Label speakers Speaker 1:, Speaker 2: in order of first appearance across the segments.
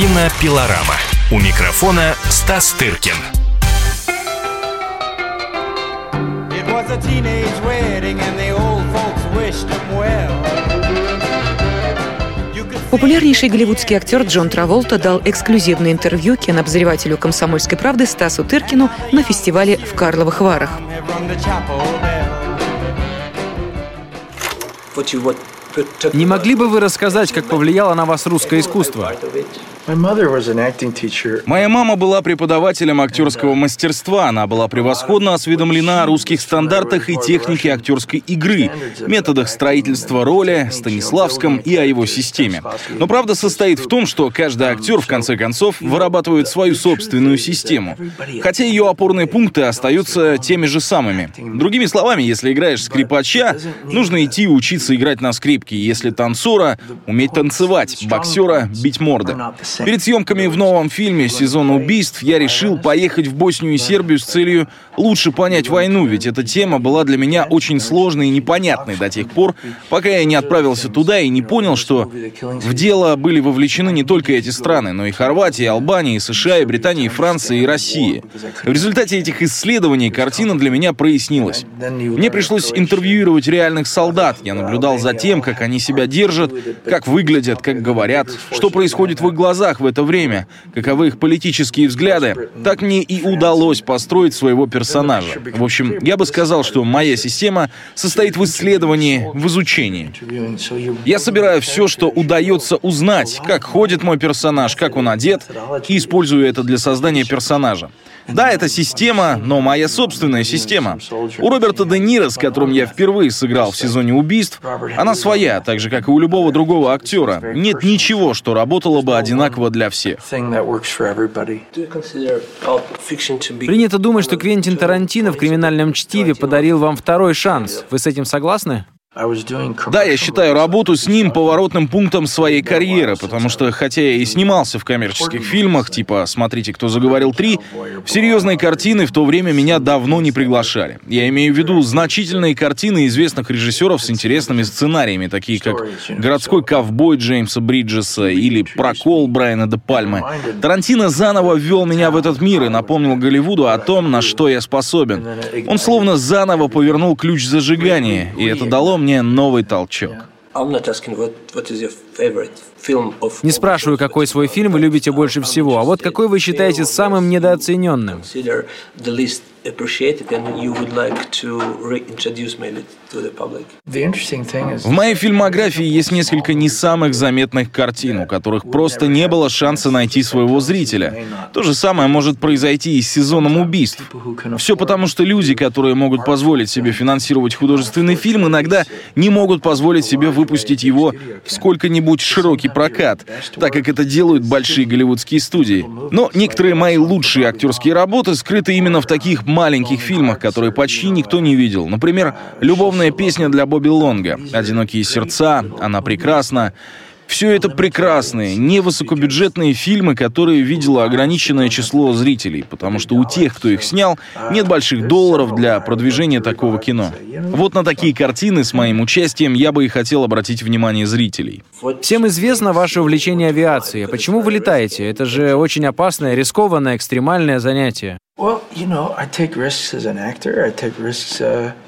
Speaker 1: Кинопилорама. У микрофона Стас Тыркин.
Speaker 2: It was a teenage wedding and the old folks wished him well. You could see
Speaker 3: Популярнейший голливудский актер Джон Траволта дал эксклюзивное интервью кинообозревателю «Комсомольской правды» Стасу Тыркину на фестивале в Карловых Варах.
Speaker 4: Не могли бы вы рассказать, как повлияло на вас русское искусство?
Speaker 5: Моя мама была преподавателем актерского мастерства. Она была превосходно осведомлена о русских стандартах и технике актерской игры, методах строительства роли, Станиславском и о его системе. Но правда состоит в том, что каждый актер, в конце концов, вырабатывает свою собственную систему. Хотя ее опорные пункты остаются теми же самыми. Другими словами, если играешь скрипача, нужно идти учиться играть на скрипке. Если танцора, уметь танцевать, боксера, бить морды. Перед съемками в новом фильме «Сезон убийств» я решил поехать в Боснию и Сербию с целью лучше понять войну, ведь эта тема была для меня очень сложной и непонятной до тех пор, пока я не отправился туда и не понял, что в дело были вовлечены не только эти страны, но и Хорватия, и Албания, и США, и Британия, и Франция, и Россия. В результате этих исследований картина для меня прояснилась. Мне пришлось интервьюировать реальных солдат. Я наблюдал за тем, как они себя держат, как выглядят, как говорят, что происходит в их глазах в это время, каковы их политические взгляды. Так мне и удалось построить своего персонажа. В общем, я бы сказал, что моя система состоит в исследовании, в изучении. Я собираю все, что удается узнать, как ходит мой персонаж, как он одет, и использую это для создания персонажа. Да, это система, но моя собственная система. У Роберта Де Ниро, с которым я впервые сыграл в сезоне убийств, она своя, так же, как и у любого другого актера. Нет ничего, что работало бы одинаково для всех.
Speaker 4: Принято думать, что Квентин Тарантино в «Криминальном чтиве» подарил вам второй шанс. Вы с этим согласны?
Speaker 5: Да, я считаю работу с ним поворотным пунктом своей карьеры, потому что, хотя я и снимался в коммерческих фильмах, типа «Смотрите, кто заговорил три», в серьезные картины в то время меня давно не приглашали. Я имею в виду значительные картины известных режиссеров с интересными сценариями, такие как «Городской ковбой» Джеймса Бриджеса или «Прокол» Брайана де Пальмы. Тарантино заново ввел меня в этот мир и напомнил Голливуду о том, на что я способен. Он словно заново повернул ключ зажигания, и это дало мне новый толчок.
Speaker 4: Не спрашиваю, какой свой фильм вы любите больше всего, а вот какой вы считаете самым недооцененным?
Speaker 6: The interesting thing is
Speaker 5: В моей фильмографии есть несколько не самых заметных картин, у которых просто не было шанса найти своего зрителя. То же самое может произойти и с сезоном убийств. Все потому, что люди, которые могут позволить себе финансировать художественный фильм, иногда не могут позволить себе выпустить его в сколько-нибудь широкий прокат, так как это делают большие голливудские студии. Но некоторые мои лучшие актерские работы скрыты именно в таких маленьких фильмах, которые почти никто не видел. Например, «Любовная песня для Бобби Лонга», «Одинокие сердца», «Она прекрасна». Все это прекрасные, невысокобюджетные фильмы, которые видело ограниченное число зрителей, потому что у тех, кто их снял, нет больших долларов для продвижения такого кино. Вот на такие картины с моим участием я бы и хотел обратить внимание зрителей.
Speaker 4: Всем известно ваше увлечение авиацией. Почему вы летаете? Это же очень опасное, рискованное, экстремальное занятие.
Speaker 6: Uh,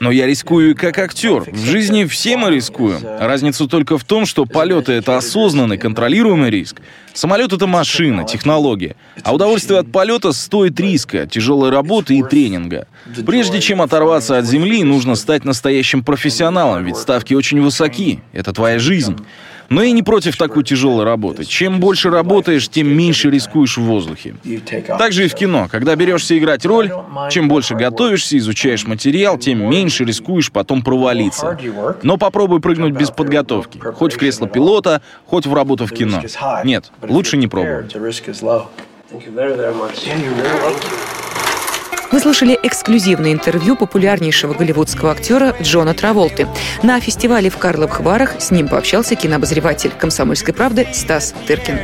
Speaker 5: Но я рискую и как актер. В жизни все мы рискуем. Разница только в том, что полеты — это осознанный, контролируемый риск. Самолет — это машина, технология. А удовольствие от полета стоит риска, тяжелой работы и тренинга. Прежде чем оторваться от земли, нужно стать настоящим профессионалом, ведь ставки очень высоки. Это твоя жизнь. Но я не против такой тяжелой работы. Чем больше работаешь, тем меньше рискуешь в воздухе.
Speaker 6: you off.
Speaker 5: Также и в кино. Когда берешься играть роль, чем больше готовишься, изучаешь материал, тем меньше рискуешь потом провалиться. Но попробуй прыгнуть без подготовки. Хоть в кресло пилота, хоть в работу в кино. Нет, лучше не пробовать.
Speaker 6: Yeah, you're very welcome.
Speaker 3: Вы слушали эксклюзивное интервью популярнейшего голливудского актера Джона Траволты. На фестивале в Карловых Варах с ним пообщался кинообозреватель «Комсомольской правды» Стас Тыркин.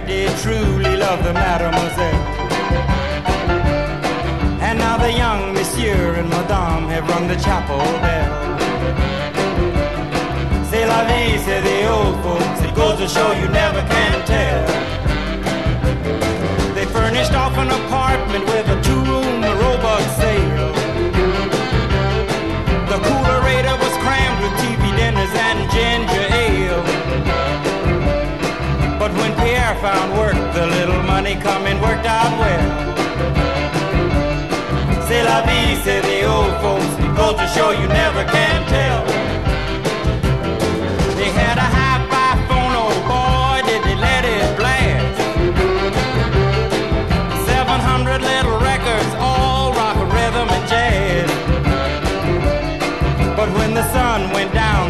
Speaker 2: C'est la vie, say the old folks. It goes to show you never can ginger ale. But when Pierre found work, the little money coming worked out well. C'est la vie, say the old folks. To show you never can tell. They had a hi-fi phone, oh boy, did they let it blast. 700 little records, all rock, rhythm, and jazz. But when the sun went down,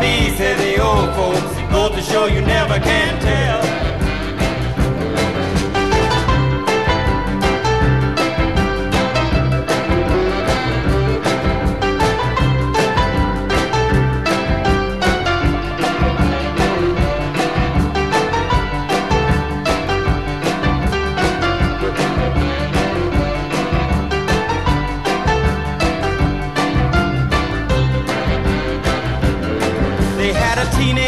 Speaker 2: Vie, say the oh, old folks. Goes to show you never can tell.